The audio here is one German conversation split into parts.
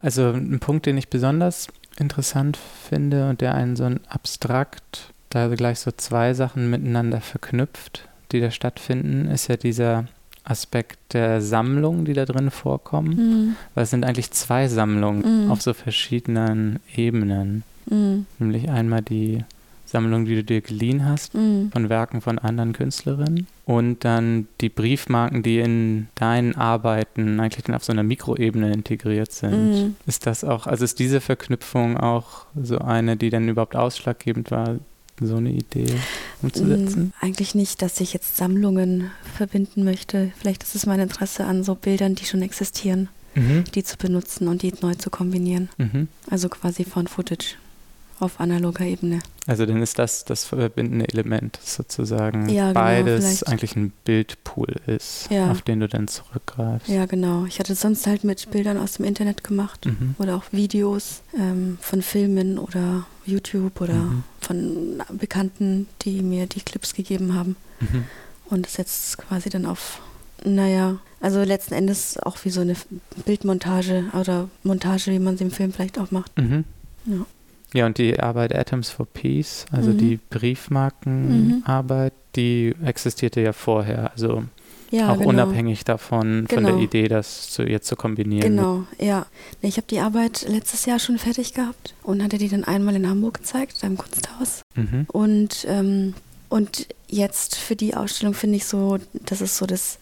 Also ein Punkt, den ich besonders interessant finde und der einen so ein abstrakt, da gleich so zwei Sachen miteinander verknüpft, die da stattfinden, ist ja dieser Aspekt der Sammlung, die da drin vorkommen. Mhm. Weil es sind eigentlich zwei Sammlungen mhm. auf so verschiedenen Ebenen. Mhm. Nämlich einmal die Sammlung, die du dir geliehen hast, mhm. von Werken von anderen Künstlerinnen. Und dann die Briefmarken, die in deinen Arbeiten eigentlich dann auf so einer Mikroebene integriert sind. Mhm. Ist das auch, also ist diese Verknüpfung auch so eine, die dann überhaupt ausschlaggebend war, so eine Idee umzusetzen? Mm, eigentlich nicht, dass ich jetzt Sammlungen verbinden möchte. Vielleicht ist es mein Interesse an so Bildern, die schon existieren, mhm. die zu benutzen und die neu zu kombinieren. Mhm. Also quasi von Footage auf analoger Ebene. Also dann ist das das verbindende Element, sozusagen ja, genau, beides vielleicht. eigentlich ein Bildpool ist, ja. auf den du dann zurückgreifst. Ja, genau. Ich hatte sonst halt mit Bildern aus dem Internet gemacht mhm. oder auch Videos ähm, von Filmen oder YouTube oder mhm. von Bekannten, die mir die Clips gegeben haben. Mhm. Und das jetzt quasi dann auf, naja, also letzten Endes auch wie so eine Bildmontage oder Montage, wie man sie im Film vielleicht auch macht. Mhm. Ja. Ja, und die Arbeit Atoms for Peace, also mhm. die Briefmarkenarbeit, mhm. die existierte ja vorher. Also ja, auch genau. unabhängig davon, genau. von der genau. Idee, das zu, jetzt zu kombinieren. Genau, ja. Ich habe die Arbeit letztes Jahr schon fertig gehabt und hatte die dann einmal in Hamburg gezeigt, im Kunsthaus. Mhm. Und, ähm, und jetzt für die Ausstellung finde ich so, das ist so das,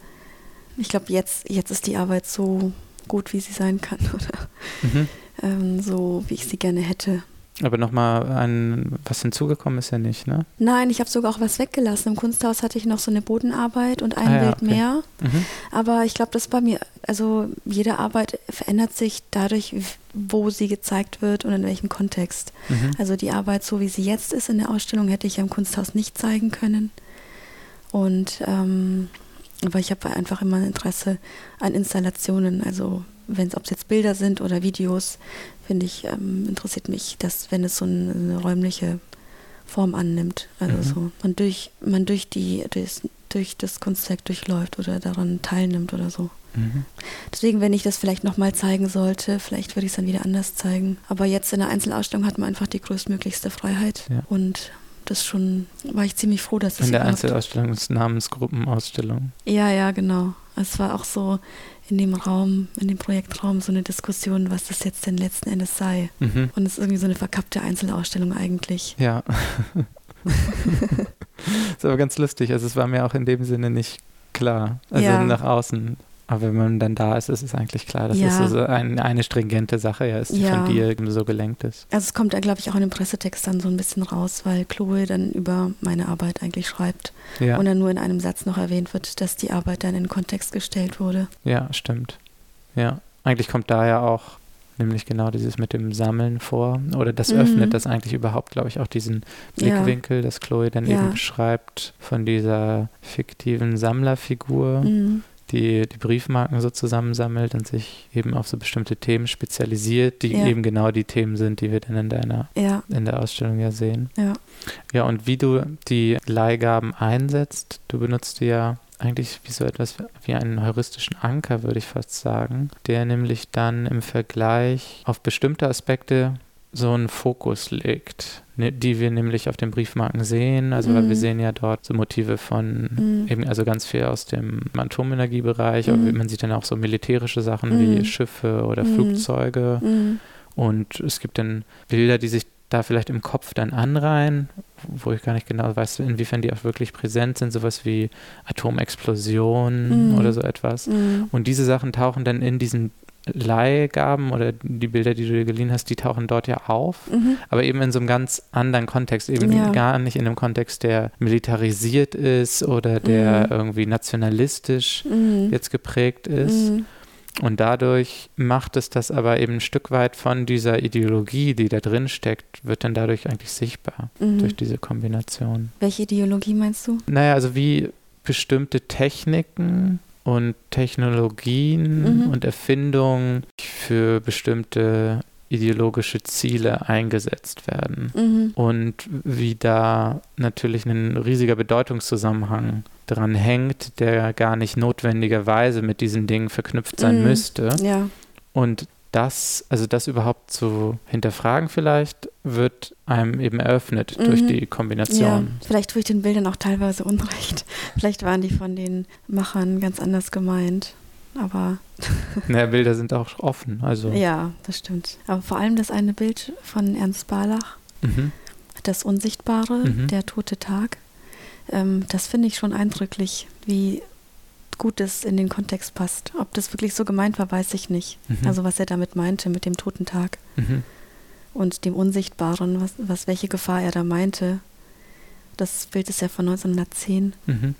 ich glaube, jetzt, jetzt ist die Arbeit so gut, wie sie sein kann, oder mhm. ähm, so, wie ich sie gerne hätte. Aber nochmal ein, was hinzugekommen ist ja nicht, ne? Nein, ich habe sogar auch was weggelassen. Im Kunsthaus hatte ich noch so eine Bodenarbeit und ein ah, Bild ja, okay. mehr. Mhm. Aber ich glaube, das war mir, also jede Arbeit verändert sich dadurch, wo sie gezeigt wird und in welchem Kontext. Mhm. Also die Arbeit, so wie sie jetzt ist in der Ausstellung, hätte ich ja im Kunsthaus nicht zeigen können. Und ähm, aber ich habe einfach immer ein Interesse an Installationen, also wenn es ob es jetzt Bilder sind oder Videos, finde ich, ähm, interessiert mich, dass wenn es so eine, eine räumliche Form annimmt, also mhm. so man durch man durch die durch, durch das Kunstwerk durchläuft oder daran teilnimmt oder so. Mhm. Deswegen, wenn ich das vielleicht nochmal zeigen sollte, vielleicht würde ich es dann wieder anders zeigen. Aber jetzt in der Einzelausstellung hat man einfach die größtmöglichste Freiheit ja. und das schon, war ich ziemlich froh, dass es In der Einzelausstellung ist Namensgruppenausstellung. Ja, ja, genau. Es war auch so, in dem Raum, in dem Projektraum so eine Diskussion, was das jetzt denn letzten Endes sei. Mhm. Und es ist irgendwie so eine verkappte Einzelausstellung eigentlich. Ja. ist aber ganz lustig. Also es war mir auch in dem Sinne nicht klar. Also ja. nach außen aber wenn man dann da ist, ist es eigentlich klar, dass ja. es so ein, eine stringente Sache ja ist, die ja. von dir so gelenkt ist. Also es kommt da, glaube ich, auch in dem Pressetext dann so ein bisschen raus, weil Chloe dann über meine Arbeit eigentlich schreibt ja. und dann nur in einem Satz noch erwähnt wird, dass die Arbeit dann in Kontext gestellt wurde. Ja, stimmt. Ja, eigentlich kommt da ja auch nämlich genau dieses mit dem Sammeln vor. Oder das mhm. öffnet das eigentlich überhaupt, glaube ich, auch diesen Blickwinkel, ja. dass Chloe dann ja. eben beschreibt von dieser fiktiven Sammlerfigur, mhm die die Briefmarken so zusammensammelt und sich eben auf so bestimmte Themen spezialisiert, die ja. eben genau die Themen sind, die wir dann in deiner ja. in der Ausstellung ja sehen. Ja. Ja, und wie du die Leihgaben einsetzt, du benutzt ja eigentlich wie so etwas wie einen heuristischen Anker, würde ich fast sagen, der nämlich dann im Vergleich auf bestimmte Aspekte so einen Fokus legt, ne, die wir nämlich auf den Briefmarken sehen. Also, mhm. weil wir mhm. sehen ja dort so Motive von mhm. eben, also ganz viel aus dem Atomenergiebereich, mhm. aber man sieht dann auch so militärische Sachen wie mhm. Schiffe oder mhm. Flugzeuge. Und es gibt dann Bilder, die sich da vielleicht im Kopf dann anreihen, wo ich gar nicht genau weiß, inwiefern die auch wirklich präsent sind, sowas wie Atomexplosionen mm. oder so etwas. Mm. Und diese Sachen tauchen dann in diesen Leihgaben oder die Bilder, die du dir geliehen hast, die tauchen dort ja auf, mhm. aber eben in so einem ganz anderen Kontext, eben ja. gar nicht in einem Kontext, der militarisiert ist oder der mhm. irgendwie nationalistisch mhm. jetzt geprägt ist. Mhm. Und dadurch macht es das aber eben ein Stück weit von dieser Ideologie, die da drin steckt, wird dann dadurch eigentlich sichtbar, mhm. durch diese Kombination. Welche Ideologie meinst du? Naja, also wie bestimmte Techniken und Technologien mhm. und Erfindungen für bestimmte ideologische Ziele eingesetzt werden. Mhm. Und wie da natürlich ein riesiger Bedeutungszusammenhang dran hängt, der gar nicht notwendigerweise mit diesen Dingen verknüpft sein mhm. müsste. Ja. Und das, also das überhaupt zu hinterfragen vielleicht, wird einem eben eröffnet mhm. durch die Kombination. Ja, vielleicht tue ich den Bildern auch teilweise Unrecht. Vielleicht waren die von den Machern ganz anders gemeint. Aber. naja, Bilder sind auch offen. Also. Ja, das stimmt. Aber vor allem das eine Bild von Ernst Barlach, mhm. das Unsichtbare, mhm. der tote Tag, ähm, das finde ich schon eindrücklich, wie gut es in den Kontext passt. Ob das wirklich so gemeint war, weiß ich nicht. Mhm. Also was er damit meinte mit dem toten Tag mhm. und dem Unsichtbaren, was, was welche Gefahr er da meinte. Das Bild ist ja von 1910. Mhm.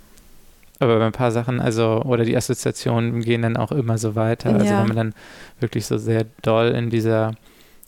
Aber bei ein paar Sachen, also, oder die Assoziationen gehen dann auch immer so weiter. Also wenn man dann wirklich so sehr doll in dieser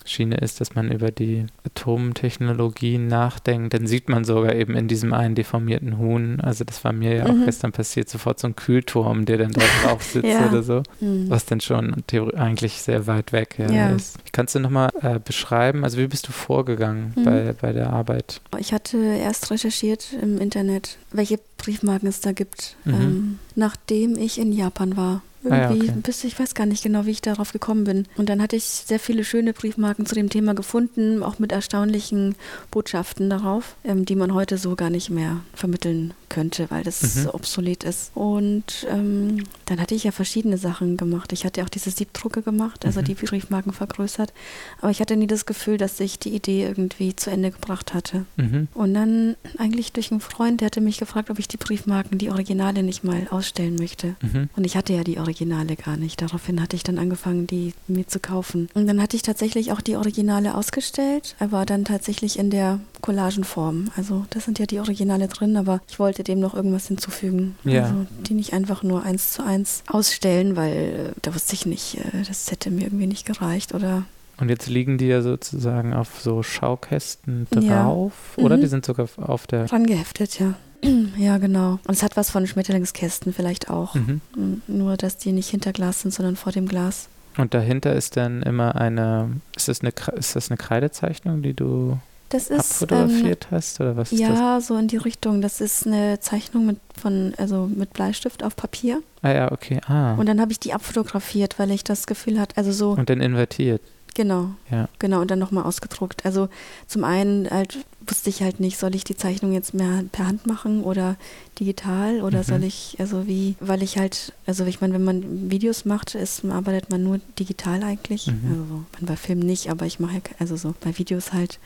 Schiene ist, dass man über die Atomtechnologien nachdenkt, dann sieht man sogar eben in diesem einen deformierten Huhn, also das war mir ja auch mhm. gestern passiert, sofort so ein Kühlturm, der dann da drauf sitzt ja. oder so, mhm. was dann schon eigentlich sehr weit weg ja, ja. ist. Kannst du nochmal äh, beschreiben, also wie bist du vorgegangen mhm. bei, bei der Arbeit? Ich hatte erst recherchiert im Internet, welche Briefmarken es da gibt, mhm. ähm, nachdem ich in Japan war. Irgendwie, ah, ja, okay. bis ich weiß gar nicht genau, wie ich darauf gekommen bin. Und dann hatte ich sehr viele schöne Briefmarken zu dem Thema gefunden, auch mit erstaunlichen Botschaften darauf, ähm, die man heute so gar nicht mehr vermitteln könnte, weil das mhm. so obsolet ist. Und ähm, dann hatte ich ja verschiedene Sachen gemacht. Ich hatte auch diese Siebdrucke gemacht, also mhm. die Briefmarken vergrößert. Aber ich hatte nie das Gefühl, dass ich die Idee irgendwie zu Ende gebracht hatte. Mhm. Und dann eigentlich durch einen Freund, der hatte mich gefragt, ob ich die Briefmarken, die Originale nicht mal ausstellen möchte. Mhm. Und ich hatte ja die Originale Originale gar nicht. Daraufhin hatte ich dann angefangen, die mir zu kaufen. Und dann hatte ich tatsächlich auch die Originale ausgestellt, aber dann tatsächlich in der Collagenform. Also das sind ja die Originale drin, aber ich wollte dem noch irgendwas hinzufügen. Ja. Also die nicht einfach nur eins zu eins ausstellen, weil äh, da wusste ich nicht, äh, das hätte mir irgendwie nicht gereicht oder und jetzt liegen die ja sozusagen auf so Schaukästen drauf, ja. oder? Mhm. Die sind sogar auf der. Angeheftet, ja. Ja, genau. Und es hat was von Schmetterlingskästen vielleicht auch. Mhm. Nur, dass die nicht hinter Glas sind, sondern vor dem Glas. Und dahinter ist dann immer eine, ist das eine, ist das eine Kreidezeichnung, die du das ist, abfotografiert ähm, hast? Oder was ja, das? so in die Richtung. Das ist eine Zeichnung mit, von, also mit Bleistift auf Papier. Ah ja, okay. Ah. Und dann habe ich die abfotografiert, weil ich das Gefühl hatte, also so. Und dann invertiert. Genau. Ja. Genau, und dann nochmal ausgedruckt. Also zum einen halt wusste ich halt nicht, soll ich die Zeichnung jetzt mehr per Hand machen oder digital oder mhm. soll ich, also wie, weil ich halt, also ich meine, wenn man Videos macht, ist, arbeitet man nur digital eigentlich. Mhm. Also man bei Filmen nicht, aber ich mache, also so bei Videos halt,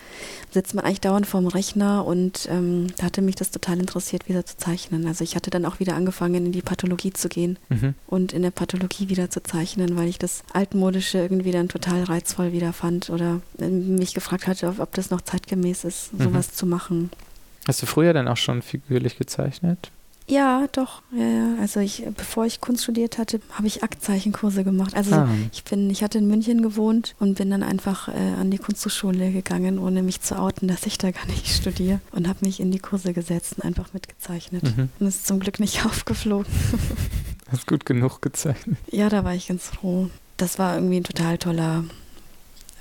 sitzt man eigentlich dauernd vorm Rechner und ähm, da hatte mich das total interessiert, wieder zu zeichnen. Also ich hatte dann auch wieder angefangen, in die Pathologie zu gehen mhm. und in der Pathologie wieder zu zeichnen, weil ich das Altmodische irgendwie dann total reizvoll wieder fand oder äh, mich gefragt hatte, ob, ob das noch zeitgemäß ist, mhm. Sowas zu machen. Hast du früher dann auch schon figürlich gezeichnet? Ja, doch. Ja, ja. Also ich, bevor ich Kunst studiert hatte, habe ich Aktzeichenkurse gemacht. Also ah. ich bin, ich hatte in München gewohnt und bin dann einfach äh, an die Kunsthochschule gegangen, ohne mich zu outen, dass ich da gar nicht studiere und habe mich in die Kurse gesetzt und einfach mitgezeichnet. Mhm. Und ist zum Glück nicht aufgeflogen. Hast gut genug gezeichnet? Ja, da war ich ganz froh. Das war irgendwie ein total toller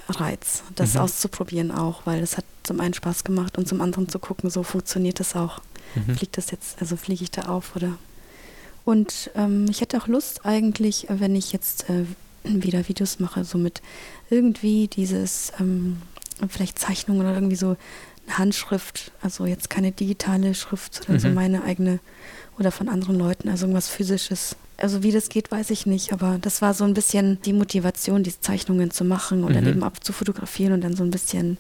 Reiz, das mhm. auszuprobieren auch, weil es hat zum einen Spaß gemacht und zum anderen zu gucken, so funktioniert das auch. Mhm. Fliegt das jetzt, also fliege ich da auf oder. Und ähm, ich hätte auch Lust eigentlich, wenn ich jetzt äh, wieder Videos mache, so mit irgendwie dieses, ähm, vielleicht Zeichnungen oder irgendwie so eine Handschrift, also jetzt keine digitale Schrift, sondern mhm. so meine eigene oder von anderen Leuten, also irgendwas Physisches. Also wie das geht, weiß ich nicht, aber das war so ein bisschen die Motivation, diese Zeichnungen zu machen und mhm. dann eben abzufotografieren und dann so ein bisschen,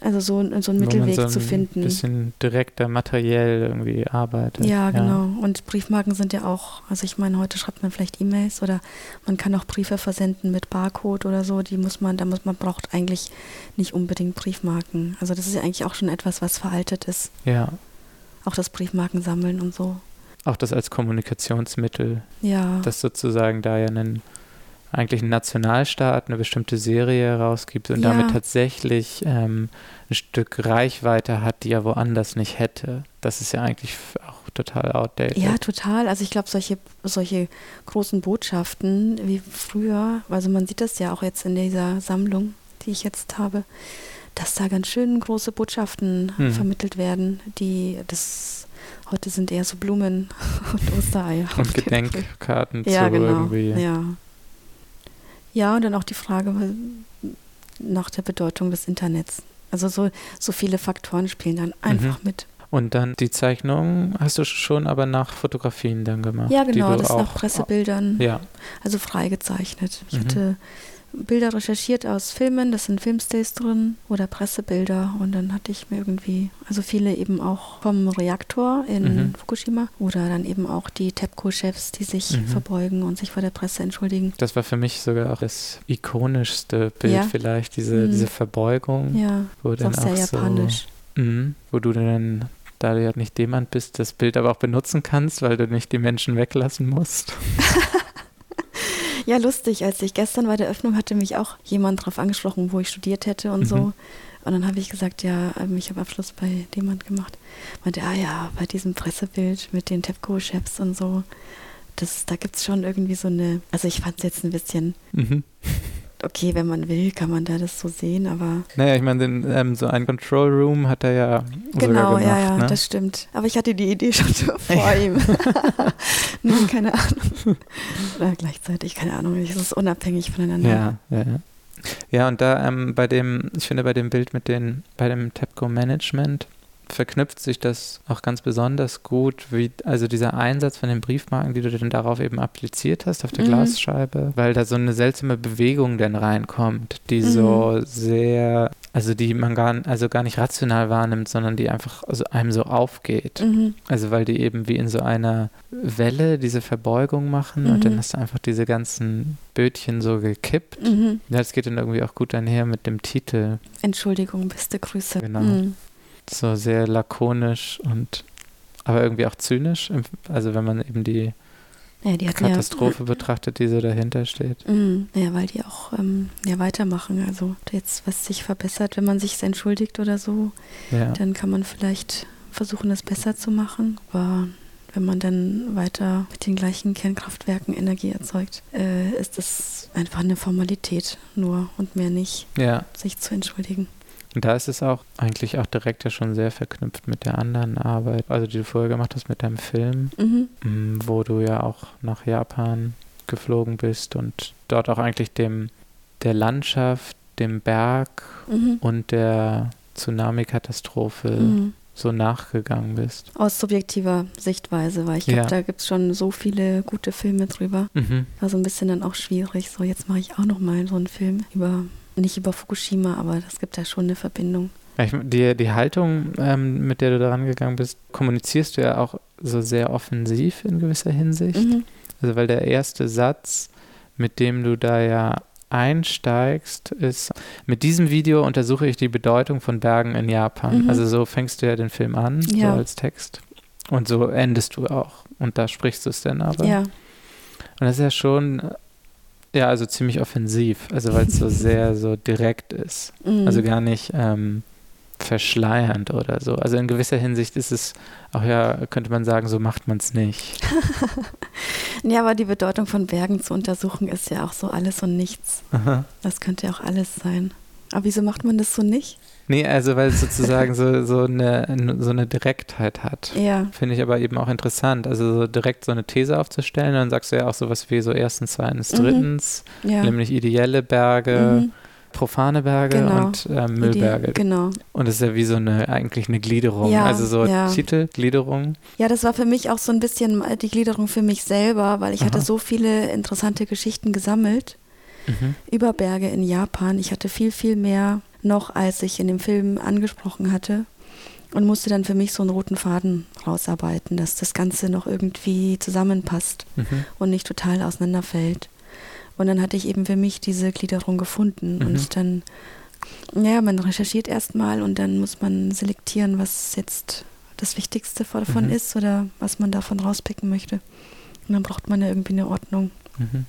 also so, so einen Mittelweg so ein zu finden. Ein bisschen direkter, materiell irgendwie arbeitet. Ja, genau. Ja. Und Briefmarken sind ja auch, also ich meine, heute schreibt man vielleicht E-Mails oder man kann auch Briefe versenden mit Barcode oder so, die muss man, da muss man, braucht eigentlich nicht unbedingt Briefmarken. Also das ist ja eigentlich auch schon etwas, was veraltet ist. Ja. Auch das Briefmarken sammeln und so. Auch das als Kommunikationsmittel. Ja. Das sozusagen da ja einen eigentlich ein Nationalstaat eine bestimmte Serie herausgibt und ja. damit tatsächlich ähm, ein Stück Reichweite hat, die er woanders nicht hätte. Das ist ja eigentlich auch total outdated. Ja, total. Also ich glaube, solche, solche großen Botschaften wie früher, also man sieht das ja auch jetzt in dieser Sammlung, die ich jetzt habe, dass da ganz schön große Botschaften hm. vermittelt werden, die das heute sind eher so Blumen und Ostereier. Und Gedenkkarten ja, zu genau. irgendwie. Ja. Ja, und dann auch die Frage nach der Bedeutung des Internets. Also so, so viele Faktoren spielen dann einfach mhm. mit. Und dann die Zeichnung hast du schon aber nach Fotografien dann gemacht? Ja, genau, das nach Pressebildern. Ja. Also freigezeichnet. Ich mhm. hatte Bilder recherchiert aus Filmen, das sind Filmstays drin oder Pressebilder und dann hatte ich mir irgendwie, also viele eben auch vom Reaktor in mhm. Fukushima oder dann eben auch die TEPCO-Chefs, die sich mhm. verbeugen und sich vor der Presse entschuldigen. Das war für mich sogar auch das ikonischste Bild ja. vielleicht, diese, mhm. diese Verbeugung. Ja, wo dann auch sehr japanisch. So, mhm, wo du dann da du ja nicht jemand bist, das Bild aber auch benutzen kannst, weil du nicht die Menschen weglassen musst. Ja, lustig. Als ich gestern bei der Öffnung hatte mich auch jemand darauf angesprochen, wo ich studiert hätte und mhm. so. Und dann habe ich gesagt, ja, ähm, ich habe Abschluss bei Demand gemacht. Meinte, ah ja, bei diesem Pressebild mit den TEPCO-Chefs und so, das, da gibt es schon irgendwie so eine, also ich fand es jetzt ein bisschen mhm okay, wenn man will, kann man da das so sehen, aber. Naja, ich meine, ähm, so ein Control Room hat er ja. Genau, gemacht, ja, ja, ne? das stimmt. Aber ich hatte die Idee schon vor ihm. nee, keine Ahnung. Oder gleichzeitig, keine Ahnung. Es ist unabhängig voneinander. Ja, ja, ja. Ja, und da ähm, bei dem, ich finde bei dem Bild mit den, bei dem TEPCO Management, verknüpft sich das auch ganz besonders gut, wie also dieser Einsatz von den Briefmarken, die du dann darauf eben appliziert hast, auf der mhm. Glasscheibe, weil da so eine seltsame Bewegung dann reinkommt, die mhm. so sehr, also die man gar, also gar nicht rational wahrnimmt, sondern die einfach also einem so aufgeht. Mhm. Also weil die eben wie in so einer Welle diese Verbeugung machen und dann mhm. hast du einfach diese ganzen Bötchen so gekippt. Mhm. Das geht dann irgendwie auch gut einher mit dem Titel. Entschuldigung, beste Grüße. Genau. Mhm so sehr lakonisch und aber irgendwie auch zynisch. Also wenn man eben die, ja, die Katastrophe ja, betrachtet, die so dahinter steht. Mhm. Ja, weil die auch ähm, ja, weitermachen. Also jetzt, was sich verbessert, wenn man sich entschuldigt oder so, ja. dann kann man vielleicht versuchen, es besser zu machen. Aber wenn man dann weiter mit den gleichen Kernkraftwerken Energie erzeugt, äh, ist das einfach eine Formalität nur und mehr nicht, sich zu entschuldigen. Und da ist es auch eigentlich auch direkt ja schon sehr verknüpft mit der anderen Arbeit, also die du vorher gemacht hast mit deinem Film, mhm. Mm, wo du ja auch nach Japan geflogen bist und dort auch eigentlich dem der Landschaft, dem Berg mhm. und der Tsunami-Katastrophe mhm. so nachgegangen bist. Aus subjektiver Sichtweise, weil ich glaube, ja. da gibt es schon so viele gute Filme drüber. Mhm. War so ein bisschen dann auch schwierig. So, jetzt mache ich auch noch mal so einen Film über nicht über Fukushima, aber es gibt da schon eine Verbindung. Die, die Haltung, ähm, mit der du da rangegangen bist, kommunizierst du ja auch so sehr offensiv in gewisser Hinsicht. Mhm. Also weil der erste Satz, mit dem du da ja einsteigst, ist, mit diesem Video untersuche ich die Bedeutung von Bergen in Japan. Mhm. Also so fängst du ja den Film an, ja. so als Text. Und so endest du auch. Und da sprichst du es dann aber. Ja. Und das ist ja schon ja, also ziemlich offensiv, also weil es so sehr so direkt ist. Mhm. Also gar nicht ähm, verschleiernd oder so. Also in gewisser Hinsicht ist es auch ja, könnte man sagen, so macht man es nicht. ja, aber die Bedeutung von Bergen zu untersuchen ist ja auch so alles und nichts. Aha. Das könnte ja auch alles sein. Aber wieso macht man das so nicht? Nee, also weil es sozusagen so, so, eine, so eine Direktheit hat. Ja. Finde ich aber eben auch interessant. Also so direkt so eine These aufzustellen, dann sagst du ja auch sowas wie so erstens, zweitens, mhm. drittens, ja. nämlich ideelle Berge. Mhm profane Berge genau. und äh, Müllberge. genau. Und das ist ja wie so eine eigentlich eine Gliederung. Ja, also so ja. Titel, Gliederung. Ja, das war für mich auch so ein bisschen die Gliederung für mich selber, weil ich Aha. hatte so viele interessante Geschichten gesammelt mhm. über Berge in Japan. Ich hatte viel, viel mehr noch, als ich in dem Film angesprochen hatte. Und musste dann für mich so einen roten Faden rausarbeiten, dass das Ganze noch irgendwie zusammenpasst mhm. und nicht total auseinanderfällt. Und dann hatte ich eben für mich diese Gliederung gefunden. Mhm. Und dann, ja, man recherchiert erstmal und dann muss man selektieren, was jetzt das Wichtigste davon mhm. ist oder was man davon rauspicken möchte. Und dann braucht man ja irgendwie eine Ordnung. Mhm.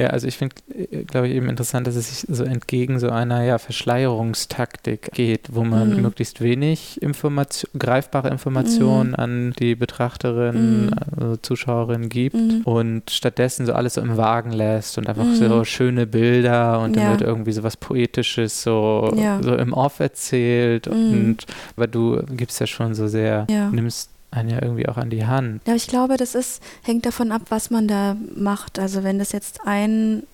Ja, also ich finde, äh, glaube ich, eben interessant, dass es sich so entgegen so einer ja, Verschleierungstaktik geht, wo man mhm. möglichst wenig Information, greifbare Informationen mhm. an die Betrachterin, mhm. also Zuschauerin gibt mhm. und stattdessen so alles so im Wagen lässt und einfach so mhm. schöne Bilder und ja. dann wird irgendwie so was Poetisches so, ja. so im Off erzählt mhm. und weil du gibst ja schon so sehr, nimmst einen ja irgendwie auch an die Hand. Ja, ich glaube, das ist, hängt davon ab, was man da macht. Also wenn das jetzt ein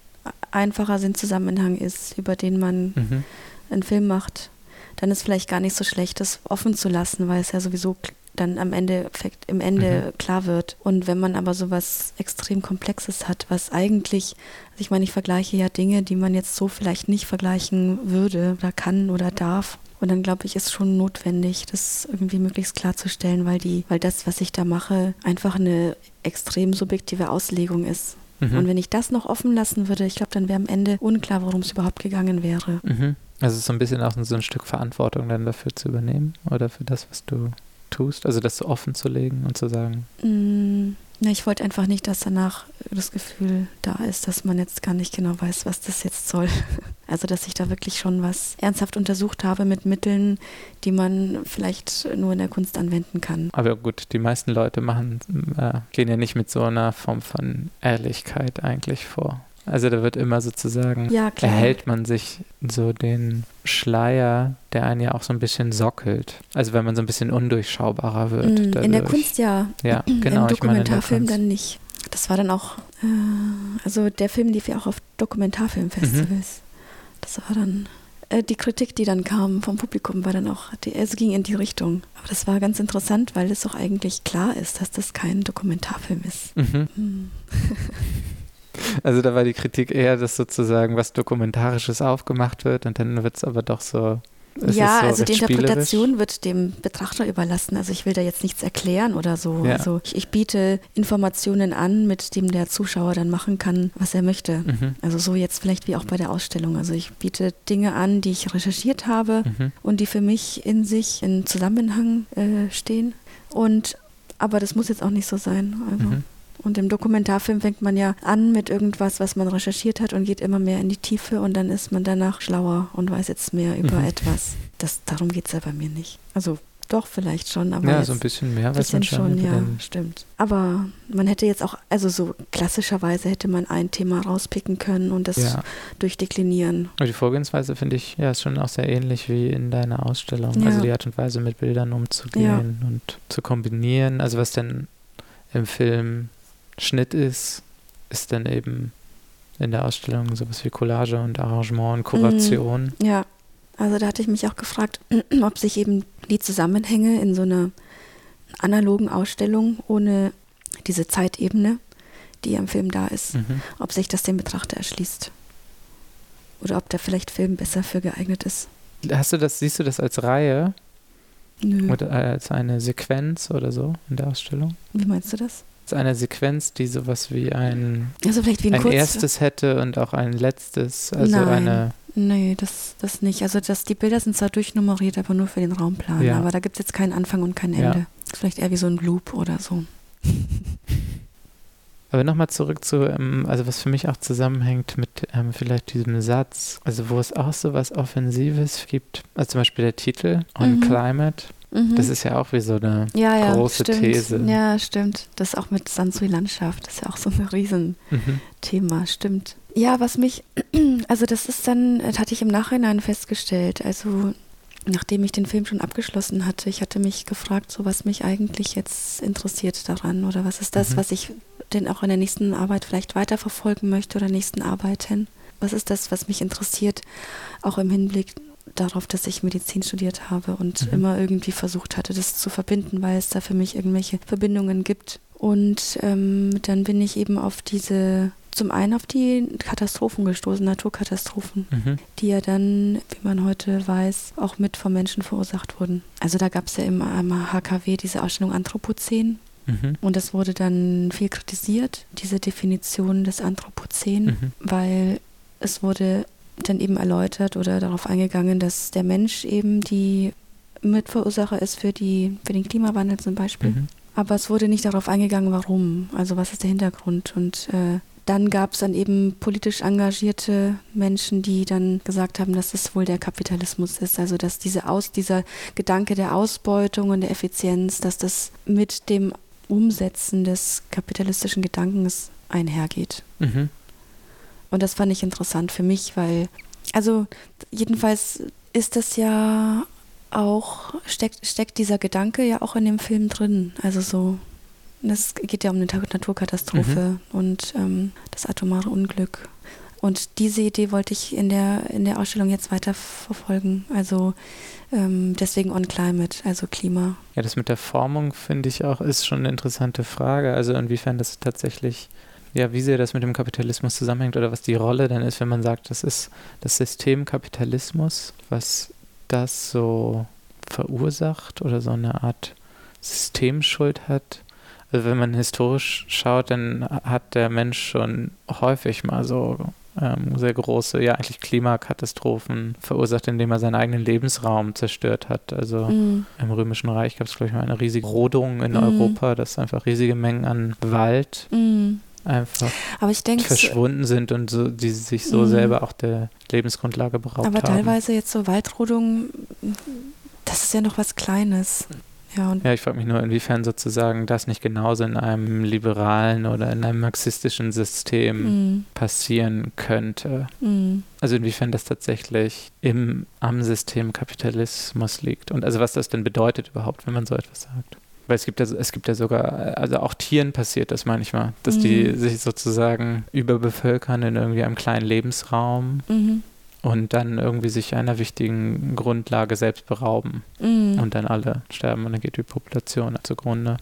einfacher Sinnzusammenhang ist, über den man mhm. einen Film macht, dann ist vielleicht gar nicht so schlecht, das offen zu lassen, weil es ja sowieso dann am Ende im Ende mhm. klar wird. Und wenn man aber sowas extrem Komplexes hat, was eigentlich, also ich meine, ich vergleiche ja Dinge, die man jetzt so vielleicht nicht vergleichen würde oder kann oder darf. Und dann glaube ich, ist schon notwendig, das irgendwie möglichst klarzustellen, weil die, weil das, was ich da mache, einfach eine extrem subjektive Auslegung ist. Mhm. Und wenn ich das noch offen lassen würde, ich glaube, dann wäre am Ende unklar, worum es überhaupt gegangen wäre. Mhm. Also so ein bisschen auch so ein Stück Verantwortung dann dafür zu übernehmen oder für das, was du tust? Also das so offen zu legen und zu sagen? Mm, ne, ich wollte einfach nicht, dass danach das Gefühl da ist, dass man jetzt gar nicht genau weiß, was das jetzt soll. Also dass ich da wirklich schon was ernsthaft untersucht habe mit Mitteln, die man vielleicht nur in der Kunst anwenden kann. Aber gut, die meisten Leute machen, äh, gehen ja nicht mit so einer Form von Ehrlichkeit eigentlich vor. Also da wird immer sozusagen, ja, erhält man sich so den Schleier, der einen ja auch so ein bisschen sockelt. Also wenn man so ein bisschen undurchschaubarer wird. Mm, in der Kunst ja. Ja, genau. Im Dokumentarfilm meine, dann nicht. Das war dann auch, äh, also der Film lief ja auch auf Dokumentarfilmfestivals. Mhm. Das war dann, äh, die Kritik, die dann kam vom Publikum, war dann auch, die, es ging in die Richtung. Aber das war ganz interessant, weil es auch eigentlich klar ist, dass das kein Dokumentarfilm ist. Mhm. Mhm. Also da war die Kritik eher, dass sozusagen was Dokumentarisches aufgemacht wird und dann wird es aber doch so. Ja, so also die Interpretation wird dem Betrachter überlassen. Also ich will da jetzt nichts erklären oder so. Ja. Also ich, ich, biete Informationen an, mit dem der Zuschauer dann machen kann, was er möchte. Mhm. Also so jetzt vielleicht wie auch bei der Ausstellung. Also ich biete Dinge an, die ich recherchiert habe mhm. und die für mich in sich in Zusammenhang äh, stehen. Und aber das muss jetzt auch nicht so sein. Also. Mhm. Und im Dokumentarfilm fängt man ja an mit irgendwas, was man recherchiert hat und geht immer mehr in die Tiefe und dann ist man danach schlauer und weiß jetzt mehr über mhm. etwas. Das, darum geht es ja bei mir nicht. Also doch, vielleicht schon, aber. Ja, so ein bisschen mehr weiß man schon. Ja, stimmt. Aber man hätte jetzt auch, also so klassischerweise hätte man ein Thema rauspicken können und das ja. durchdeklinieren. Und die Vorgehensweise finde ich ja ist schon auch sehr ähnlich wie in deiner Ausstellung. Ja. Also die Art und Weise, mit Bildern umzugehen ja. und zu kombinieren. Also was denn im Film Schnitt ist, ist dann eben in der Ausstellung sowas wie Collage und Arrangement und Kuration. Mm, ja, also da hatte ich mich auch gefragt, ob sich eben die Zusammenhänge in so einer analogen Ausstellung ohne diese Zeitebene, die am Film da ist, mhm. ob sich das dem Betrachter erschließt. Oder ob der vielleicht Film besser für geeignet ist. Hast du das, siehst du das als Reihe? Nö. Oder als eine Sequenz oder so in der Ausstellung? Wie meinst du das? Ist eine Sequenz, die sowas wie ein, also vielleicht wie ein, ein erstes hätte und auch ein letztes. Also Nein. eine. Nee, das, das nicht. Also das, die Bilder sind zwar durchnummeriert, aber nur für den Raumplan. Ja. Aber da gibt es jetzt keinen Anfang und kein Ende. Ja. Vielleicht eher wie so ein Loop oder so. Aber nochmal zurück zu, ähm, also was für mich auch zusammenhängt mit ähm, vielleicht diesem Satz, also wo es auch so was Offensives gibt, also zum Beispiel der Titel On mhm. Climate, Mhm. Das ist ja auch wie so eine ja, ja, große stimmt. These. Ja, stimmt. Das auch mit Sansui-Landschaft, das ist ja auch so ein Riesenthema, mhm. stimmt. Ja, was mich, also das ist dann, das hatte ich im Nachhinein festgestellt, also nachdem ich den Film schon abgeschlossen hatte, ich hatte mich gefragt, so was mich eigentlich jetzt interessiert daran oder was ist das, mhm. was ich denn auch in der nächsten Arbeit vielleicht weiterverfolgen möchte oder nächsten Arbeiten. Was ist das, was mich interessiert, auch im Hinblick darauf, dass ich Medizin studiert habe und mhm. immer irgendwie versucht hatte, das zu verbinden, weil es da für mich irgendwelche Verbindungen gibt. Und ähm, dann bin ich eben auf diese, zum einen auf die Katastrophen gestoßen, Naturkatastrophen, mhm. die ja dann, wie man heute weiß, auch mit vom Menschen verursacht wurden. Also da gab es ja im, im HKW diese Ausstellung Anthropozän. Mhm. Und das wurde dann viel kritisiert, diese Definition des Anthropozän, mhm. weil es wurde dann eben erläutert oder darauf eingegangen, dass der Mensch eben die Mitverursacher ist für, die, für den Klimawandel zum Beispiel. Mhm. Aber es wurde nicht darauf eingegangen, warum, also was ist der Hintergrund. Und äh, dann gab es dann eben politisch engagierte Menschen, die dann gesagt haben, dass es wohl der Kapitalismus ist. Also dass diese Aus, dieser Gedanke der Ausbeutung und der Effizienz, dass das mit dem Umsetzen des kapitalistischen Gedankens einhergeht. Mhm. Und das fand ich interessant für mich, weil, also jedenfalls ist das ja auch, steckt, steckt dieser Gedanke ja auch in dem Film drin. Also so, es geht ja um eine Naturkatastrophe mhm. und ähm, das atomare Unglück. Und diese Idee wollte ich in der, in der Ausstellung jetzt weiter verfolgen. Also ähm, deswegen On Climate, also Klima. Ja, das mit der Formung finde ich auch, ist schon eine interessante Frage. Also inwiefern das tatsächlich, ja, wie sehr das mit dem Kapitalismus zusammenhängt oder was die Rolle dann ist, wenn man sagt, das ist das System Kapitalismus, was das so verursacht oder so eine Art Systemschuld hat. Also wenn man historisch schaut, dann hat der Mensch schon häufig mal so ähm, sehr große, ja eigentlich Klimakatastrophen verursacht, indem er seinen eigenen Lebensraum zerstört hat. Also mm. im Römischen Reich gab es, glaube ich, mal eine riesige Rodung in mm. Europa, dass einfach riesige Mengen an Wald mm. Einfach denk, verschwunden sind und so, die sich so mm. selber auch der Lebensgrundlage beraubt aber haben. Aber teilweise jetzt so Waldrodungen, das ist ja noch was Kleines. Ja, ja ich frage mich nur, inwiefern sozusagen das nicht genauso in einem liberalen oder in einem marxistischen System mm. passieren könnte. Mm. Also inwiefern das tatsächlich im, am System Kapitalismus liegt. Und also was das denn bedeutet überhaupt, wenn man so etwas sagt. Weil es gibt ja, es gibt ja sogar, also auch Tieren passiert das manchmal, dass mm. die sich sozusagen überbevölkern in irgendwie einem kleinen Lebensraum. -hmm und dann irgendwie sich einer wichtigen Grundlage selbst berauben mhm. und dann alle sterben und dann geht die Population zugrunde.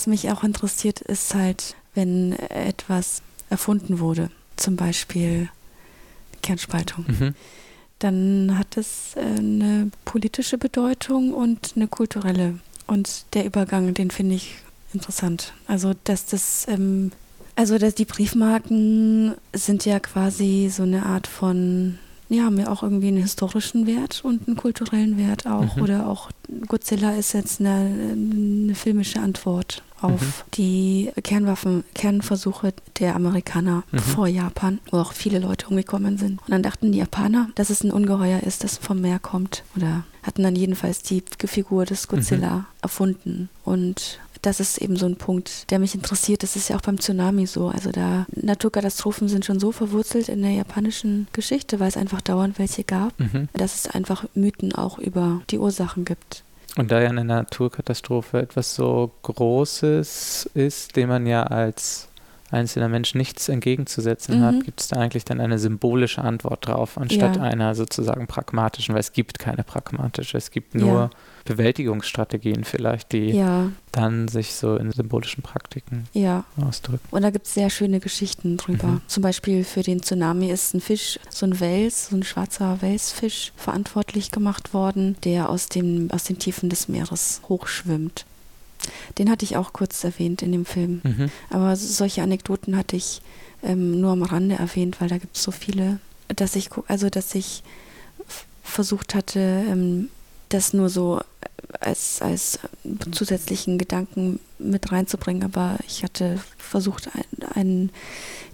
Was mich auch interessiert, ist halt, wenn etwas erfunden wurde, zum Beispiel Kernspaltung. Mhm. Dann hat es äh, eine politische Bedeutung und eine kulturelle. Und der Übergang, den finde ich interessant. Also, dass das, ähm, also dass die Briefmarken sind ja quasi so eine Art von ja, haben ja auch irgendwie einen historischen Wert und einen kulturellen Wert auch. Mhm. Oder auch Godzilla ist jetzt eine, eine filmische Antwort auf mhm. die Kernwaffen, Kernversuche der Amerikaner mhm. vor Japan, wo auch viele Leute umgekommen sind. Und dann dachten die Japaner, dass es ein Ungeheuer ist, das vom Meer kommt. Oder hatten dann jedenfalls die Figur des Godzilla mhm. erfunden. Und das ist eben so ein Punkt, der mich interessiert. Das ist ja auch beim Tsunami so. Also da Naturkatastrophen sind schon so verwurzelt in der japanischen Geschichte, weil es einfach dauernd welche gab, mhm. dass es einfach Mythen auch über die Ursachen gibt. Und da ja eine Naturkatastrophe etwas so Großes ist, dem man ja als einzelner Mensch nichts entgegenzusetzen mhm. hat, gibt es da eigentlich dann eine symbolische Antwort drauf, anstatt ja. einer sozusagen pragmatischen, weil es gibt keine pragmatische, es gibt nur ja. Bewältigungsstrategien vielleicht, die ja. dann sich so in symbolischen Praktiken ausdrücken. Und da gibt es sehr schöne Geschichten drüber. Mhm. Zum Beispiel für den Tsunami ist ein Fisch, so ein Wels, so ein schwarzer Welsfisch verantwortlich gemacht worden, der aus, dem, aus den Tiefen des Meeres hochschwimmt. Den hatte ich auch kurz erwähnt in dem Film. Mhm. Aber solche Anekdoten hatte ich ähm, nur am Rande erwähnt, weil da gibt es so viele, dass ich, also dass ich versucht hatte, ähm, das nur so als, als zusätzlichen Gedanken mit reinzubringen, aber ich hatte versucht, ein, ein,